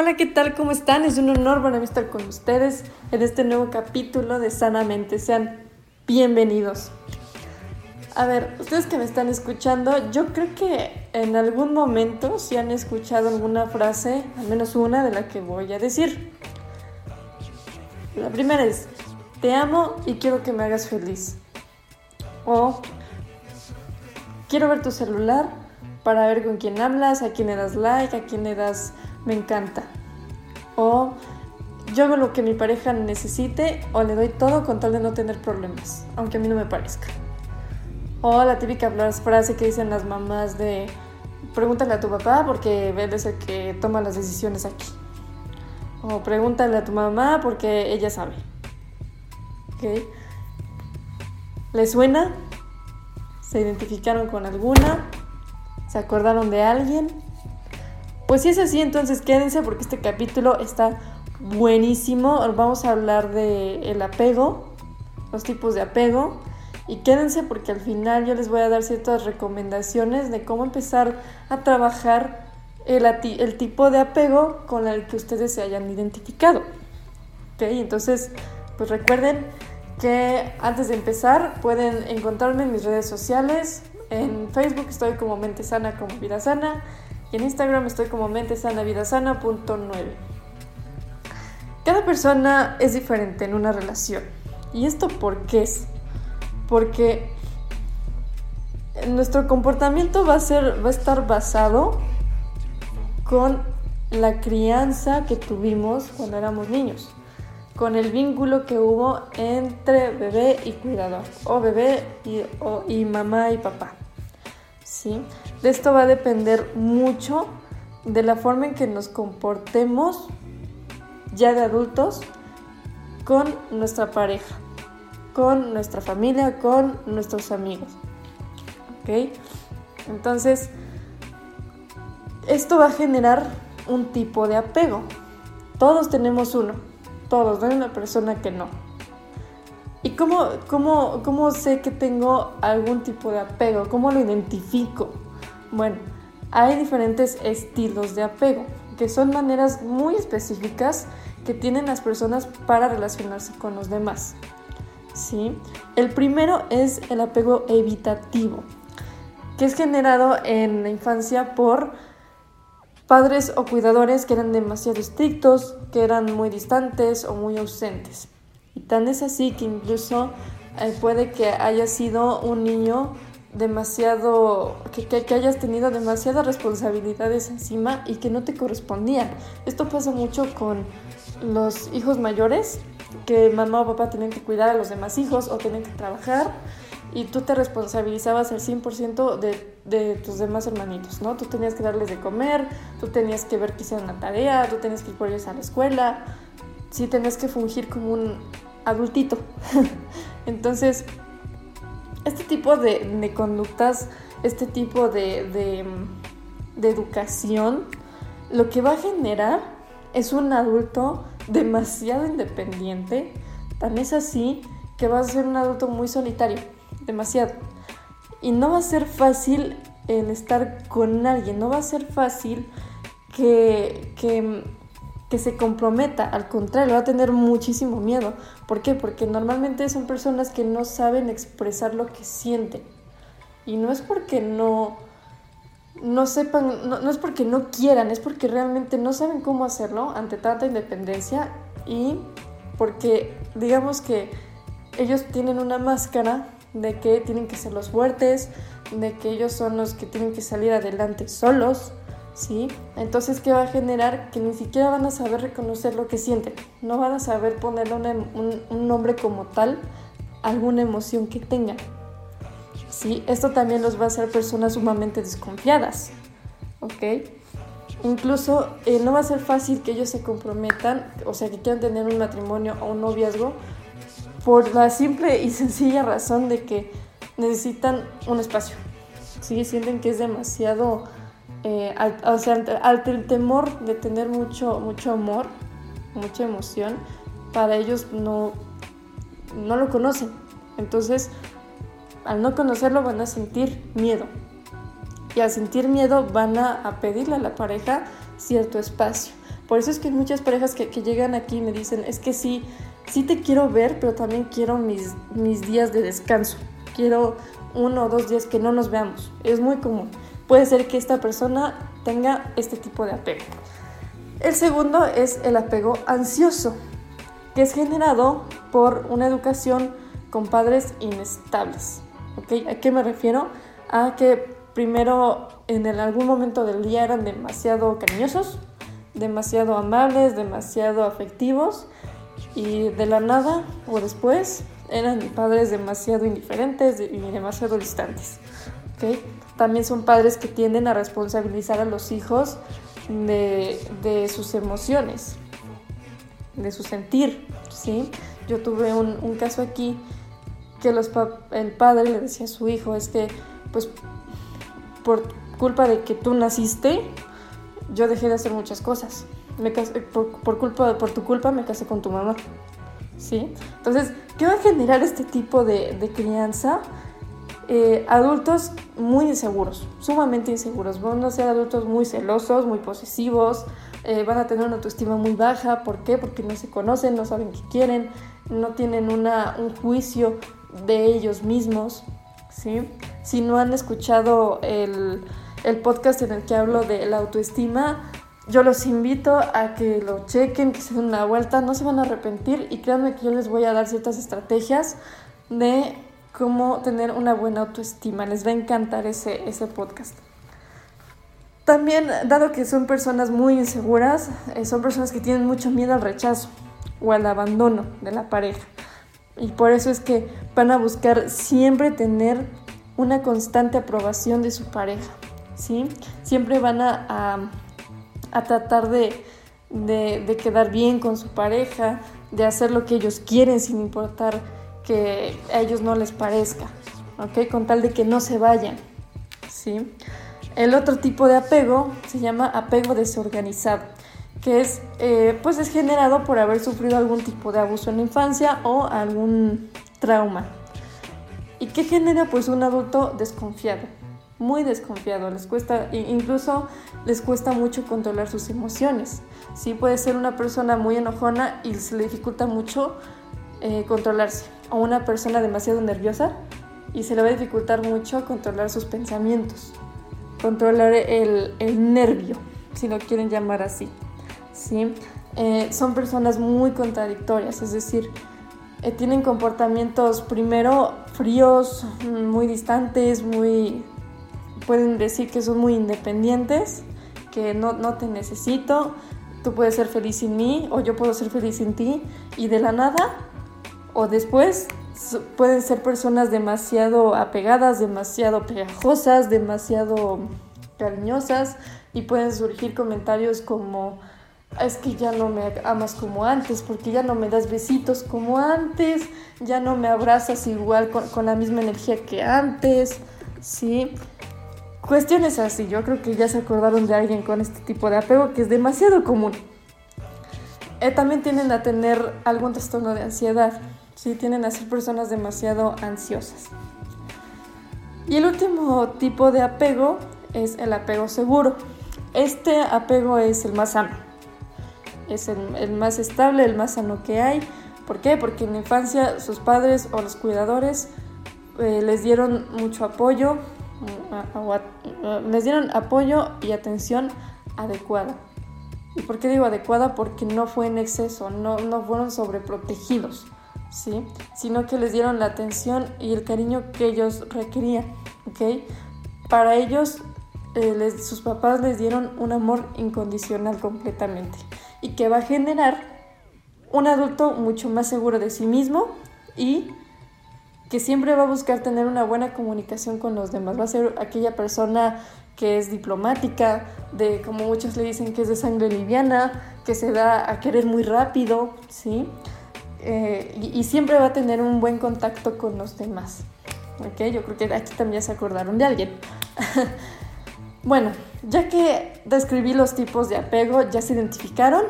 Hola, ¿qué tal? ¿Cómo están? Es un honor para mí estar con ustedes en este nuevo capítulo de Sanamente. Sean bienvenidos. A ver, ustedes que me están escuchando, yo creo que en algún momento si han escuchado alguna frase, al menos una de la que voy a decir. La primera es, te amo y quiero que me hagas feliz. O quiero ver tu celular para ver con quién hablas, a quién le das like, a quién le das me encanta. O yo hago lo que mi pareja necesite o le doy todo con tal de no tener problemas, aunque a mí no me parezca. O la típica frase que dicen las mamás de pregúntale a tu papá porque él es el que toma las decisiones aquí. O pregúntale a tu mamá porque ella sabe. ¿Ok? ¿Les suena? ¿Se identificaron con alguna? ¿Se acordaron de alguien? Pues si es así, entonces quédense porque este capítulo está buenísimo. Vamos a hablar de el apego, los tipos de apego. Y quédense porque al final yo les voy a dar ciertas recomendaciones de cómo empezar a trabajar el, el tipo de apego con el que ustedes se hayan identificado. ¿Ok? Entonces, pues recuerden que antes de empezar pueden encontrarme en mis redes sociales. En Facebook estoy como Mente Sana como Vida Sana y en Instagram estoy como mentesanavidasana.9. Cada persona es diferente en una relación. ¿Y esto por qué es? Porque nuestro comportamiento va a, ser, va a estar basado con la crianza que tuvimos cuando éramos niños con el vínculo que hubo entre bebé y cuidador, o bebé y, y mamá y papá. ¿sí? De esto va a depender mucho de la forma en que nos comportemos ya de adultos con nuestra pareja, con nuestra familia, con nuestros amigos. ¿Ok? Entonces, esto va a generar un tipo de apego. Todos tenemos uno todos, no hay una persona que no. ¿Y cómo, cómo, cómo sé que tengo algún tipo de apego? ¿Cómo lo identifico? Bueno, hay diferentes estilos de apego, que son maneras muy específicas que tienen las personas para relacionarse con los demás. ¿Sí? El primero es el apego evitativo, que es generado en la infancia por padres o cuidadores que eran demasiado estrictos, que eran muy distantes o muy ausentes. Y tan es así que incluso eh, puede que haya sido un niño demasiado, que, que, hayas tenido demasiadas responsabilidades encima y que no te correspondían. Esto pasa mucho con los hijos mayores, que mamá o papá tienen que cuidar a los demás hijos o tienen que trabajar y tú te responsabilizabas al 100% de, de, tus demás hermanitos, ¿no? Tú tenías que darles de comer, tú tenías que ver que hicieran la tarea, tú tenías que ir por ellos a la escuela, sí tenías que fungir como un adultito. Entonces, este tipo de, de conductas, este tipo de, de, educación, lo que va a generar es un adulto demasiado independiente, tan es así que va a ser un adulto muy solitario demasiado. Y no va a ser fácil el estar con alguien, no va a ser fácil que, que, que se comprometa, al contrario, va a tener muchísimo miedo. ¿Por qué? Porque normalmente son personas que no saben expresar lo que sienten. Y no es porque no, no sepan, no, no, es porque no quieran, es porque realmente no saben cómo hacerlo ante tanta independencia y porque digamos que ellos tienen una máscara de que tienen que ser los fuertes, de que ellos son los que tienen que salir adelante solos, ¿sí? Entonces, ¿qué va a generar? Que ni siquiera van a saber reconocer lo que sienten, no van a saber ponerle un, un, nombre como tal alguna emoción que tengan, ¿sí? Esto también los va a hacer personas sumamente desconfiadas, ¿ok? Incluso eh, no va a ser fácil que ellos se comprometan, o sea, que quieran tener un matrimonio o un noviazgo, por la simple y sencilla razón de que necesitan un espacio. Sí, sienten que es demasiado, eh, o sea, ante, el temor de tener mucho, mucho amor, mucha emoción, para ellos no, no lo conocen. Entonces, al no conocerlo van a sentir miedo. Y al sentir miedo van a, pedirle a la pareja cierto espacio. Por eso es que muchas parejas que, llegan aquí me dicen, es que sí, sí te quiero ver, pero también quiero mis, mis días de descanso. Quiero uno o dos días que no nos veamos. Es muy común. Puede ser que esta persona tenga este tipo de apego. El segundo es el apego ansioso, que es generado por una educación con padres inestables. ¿A qué me refiero? A que primero en algún momento del día eran demasiado cariñosos, demasiado amables, demasiado afectivos y de la nada o después eran padres demasiado indiferentes y demasiado distantes. También son padres que tienden a responsabilizar a los hijos de, sus emociones, de su sentir. ¿sí? Yo tuve un, caso aquí que el padre le decía a su hijo, pues por culpa de que tú naciste, yo dejé de hacer muchas cosas. Me por, culpa, por tu culpa me casé con tu mamá. ¿Sí? Entonces, ¿qué va a generar este tipo de, crianza? Eh, adultos muy inseguros, sumamente inseguros. Van a ser adultos muy celosos, muy posesivos, eh, van a tener una autoestima muy baja. ¿Por qué? Porque no se conocen, no saben qué quieren, no tienen una, un juicio de ellos mismos, ¿sí? Si no han escuchado el, podcast en el que hablo de la autoestima, yo los invito a que lo chequen, que se den una vuelta, no se van a arrepentir y créanme que yo les voy a dar ciertas estrategias de cómo tener una buena autoestima. Les va a encantar ese, ese podcast. También, dado que son personas muy inseguras, eh, son personas que tienen mucho miedo al rechazo o al abandono de la pareja. Y por eso es que van a buscar siempre tener una constante aprobación de su pareja, ¿sí? Siempre van a, tratar de, quedar bien con su pareja, de hacer lo que ellos quieren sin importar que a ellos no les parezca, ¿ok? Con tal de que no se vayan, ¿sí? El otro tipo de apego se llama apego desorganizado que es, eh, pues es generado por haber sufrido algún tipo de abuso en la infancia o algún trauma. ¿Y qué genera? Pues un adulto desconfiado, muy desconfiado, les cuesta, incluso les cuesta mucho controlar sus emociones. Sí puede ser una persona muy enojona y se le dificulta mucho eh, controlarse, o una persona demasiado nerviosa y se le va a dificultar mucho controlar sus pensamientos, controlar el, el nervio, si lo quieren llamar así. ¿sí? Eh, son personas muy contradictorias, es decir, eh, tienen comportamientos primero fríos, muy distantes, muy pueden decir que son muy independientes, que no, no te necesito, tú puedes ser feliz sin mí o yo puedo ser feliz sin ti y de la nada o después pueden ser personas demasiado apegadas, demasiado pegajosas, demasiado cariñosas y pueden surgir comentarios como es que ya no me amas como antes, porque ya no me das besitos como antes, ya no me abrazas igual con, la misma energía que antes, ¿sí? Cuestiones así, yo creo que ya se acordaron de alguien con este tipo de apego que es demasiado común. Eh, también tienden a tener algún trastorno de ansiedad, ¿sí? Tienen a ser personas demasiado ansiosas. Y el último tipo de apego es el apego seguro. Este apego es el más sano es el, más estable, el más sano que hay. ¿Por qué? Porque en la infancia sus padres o los cuidadores eh, les dieron mucho apoyo, mm, les dieron apoyo y atención adecuada. ¿Y por qué digo adecuada? Porque no fue en exceso, no, no fueron sobreprotegidos, ¿sí? Sino que les dieron la atención y el cariño que ellos requerían, ¿ok? Para ellos, eh, sus papás les dieron un amor incondicional completamente y que va a generar un adulto mucho más seguro de sí mismo y que siempre va a buscar tener una buena comunicación con los demás. Va a ser aquella persona que es diplomática, de como muchos le dicen que es de sangre liviana, que se da a querer muy rápido, ¿sí? Eh, y, siempre va a tener un buen contacto con los demás. ¿Ok? Yo creo que aquí también se acordaron de alguien. bueno, ya que describí los tipos de apego, ya se identificaron,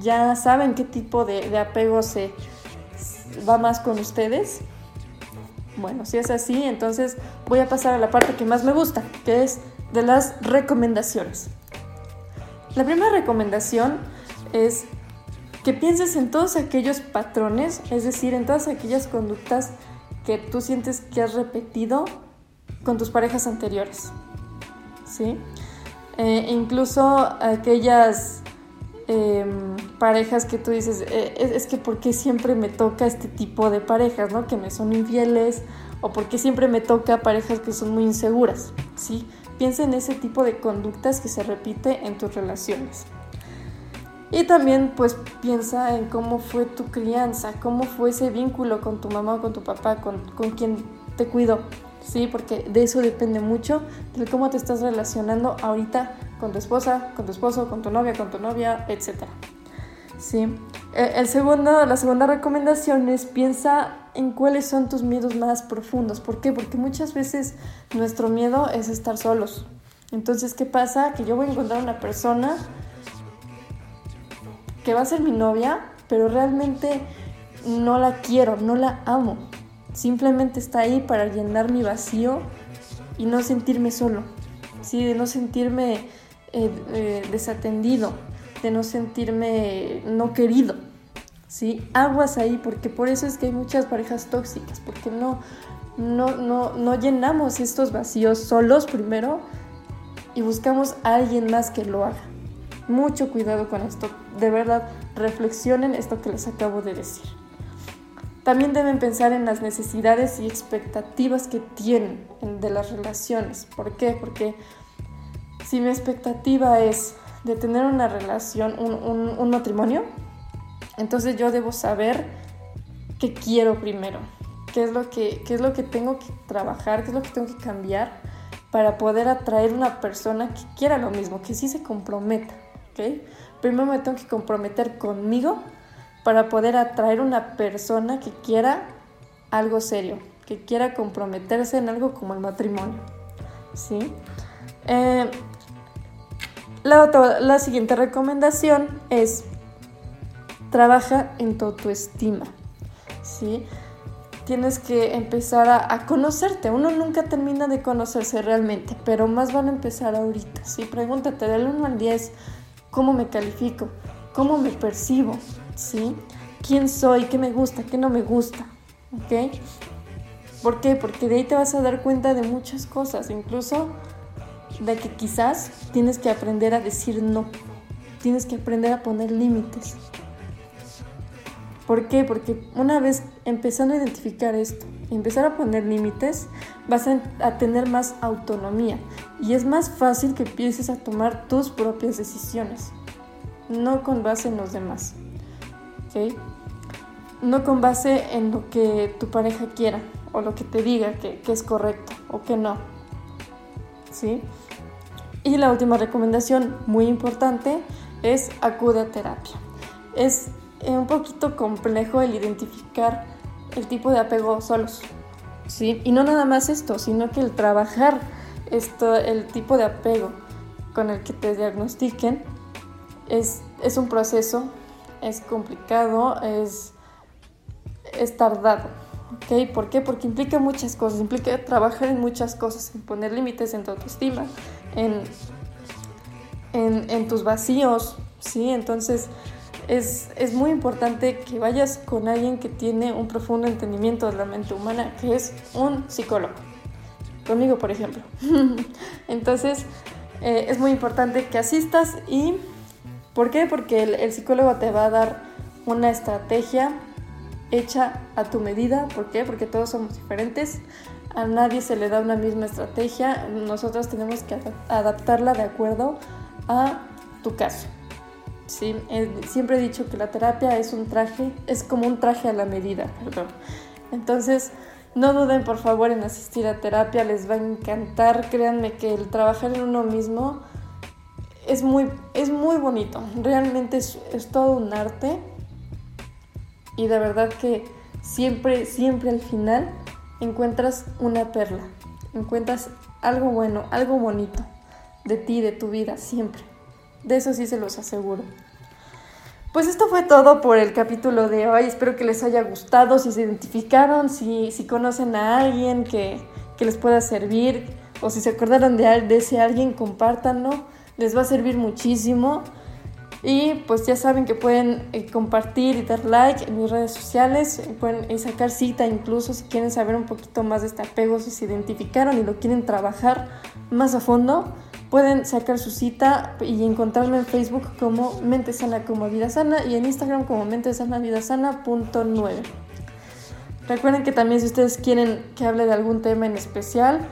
ya saben qué tipo de, de apego se va más con ustedes. Bueno, si es así, entonces voy a pasar a la parte que más me gusta, que es de las recomendaciones. La primera recomendación es que pienses en todos aquellos patrones, es decir, en todas aquellas conductas que tú sientes que has repetido con tus parejas anteriores. ¿Sí? Eh, incluso aquellas em, parejas que tú dices, eh, es, que ¿por qué siempre me toca este tipo de parejas, ¿no? Que me son infieles o por qué siempre me toca parejas que son muy inseguras, ¿sí? Piensa en ese tipo de conductas que se repite en tus relaciones. Y también pues piensa en cómo fue tu crianza, cómo fue ese vínculo con tu mamá o con tu papá, con, con quien te cuidó, ¿sí? Porque de eso depende mucho de cómo te estás relacionando ahorita con tu esposa, con tu esposo, con tu novia, con tu novia, etc. ¿Sí? E, el segundo, la segunda recomendación es piensa en cuáles son tus miedos más profundos. ¿Por qué? Porque muchas veces nuestro miedo es estar solos. Entonces, ¿qué pasa? Que yo voy a encontrar una persona va a ser mi novia, pero realmente no la quiero, no la amo. Simplemente está ahí para llenar mi vacío y no sentirme solo, ¿sí? de no sentirme eh, eh, desatendido, de no sentirme no querido. ¿sí? Aguas ahí, porque por eso es que hay muchas parejas tóxicas, porque no, no, no, no llenamos estos vacíos solos primero y buscamos a alguien más que lo haga. Mucho cuidado con esto. De verdad, reflexionen esto que les acabo de decir. También deben pensar en las necesidades y expectativas que tienen de las relaciones. ¿Por qué? Porque si mi expectativa es de tener una relación, un, matrimonio, entonces yo debo saber qué quiero primero, qué es, lo que, qué es lo que tengo que trabajar, qué es lo que tengo que cambiar para poder atraer una persona que quiera lo mismo, que sí se comprometa. Primero me tengo que comprometer conmigo para poder atraer una persona que quiera algo serio, que quiera comprometerse en algo como el matrimonio, ¿sí? Eh, la, siguiente recomendación es trabaja en tu autoestima, ¿sí? Tienes que empezar a, conocerte. Uno nunca termina de conocerse realmente, pero más van a empezar ahorita, ¿sí? Pregúntate del 1 al 10, cómo me califico, cómo me percibo, ¿sí? ¿Quién soy? ¿Qué me gusta? ¿Qué no me gusta? ¿Ok? ¿Por qué? Porque de ahí te vas a dar cuenta de muchas cosas, incluso de que quizás tienes que aprender a decir no, tienes que aprender a poner límites. ¿Por qué? Porque una vez empezando a identificar esto empezar a poner límites, vas a, tener más autonomía y es más fácil que empieces a tomar tus propias decisiones, no con base en los demás. ¿okay? No con base en lo que tu pareja quiera o lo que te diga que, que es correcto o que no. ¿Sí? Y la última recomendación muy importante es acude a terapia. Es un poquito complejo el identificar el tipo de apego solos. ¿sí? Y no nada más esto, sino que el trabajar esto, el tipo de apego con el que te diagnostiquen es, es un proceso, es complicado, es, es tardado. ¿ok? ¿Por qué? Porque implica muchas cosas, implica trabajar en muchas cosas, en poner límites en tu autoestima, en, en, en tus vacíos, ¿sí? Entonces es, muy importante que vayas con alguien que tiene un profundo entendimiento de la mente humana, que es un psicólogo. Conmigo, por ejemplo. Entonces, eh, es muy importante que asistas y... ¿Por qué? Porque el, psicólogo te va a dar una estrategia hecha a tu medida. ¿Por qué? Porque todos somos diferentes. A nadie se le da una misma estrategia. Nosotros tenemos que adaptarla de acuerdo a tu caso. Sí, siempre he dicho que la terapia es un traje, es como un traje a la medida, perdón. Entonces, No duden por favor en asistir a terapia, les va a encantar. Créanme que el trabajar en uno mismo es muy, es muy bonito. Realmente es, es todo un arte. Y de verdad que siempre, siempre al final encuentras una perla. Encuentras algo bueno, algo bonito de ti, de tu vida, siempre. De eso sí se los aseguro. Pues esto fue todo por el capítulo de hoy. Espero que les haya gustado, si se identificaron, si, si conocen a alguien que, que, les pueda servir o si se acordaron de, de ese alguien, compártanlo. Les va a servir muchísimo. Y pues ya saben que pueden eh, compartir y dar like en mis redes sociales, pueden eh, sacar cita incluso si quieren saber un poquito más de este apego, si se identificaron y lo quieren trabajar más a fondo, pueden sacar su cita y encontrarme en Facebook como Mente Sana como Vida Sana y en Instagram como Mente Sana Vida Sana Recuerden que también si ustedes quieren que hable de algún tema en especial,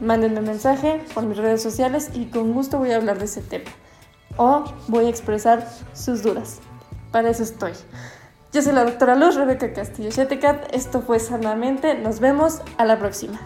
mándenme mensaje por mis redes sociales y con gusto voy a hablar de ese tema o voy a expresar sus dudas. Para eso estoy. Yo soy la doctora Luz Rebeca Castillo Chetecat. Esto fue Sanamente. Nos vemos a la próxima.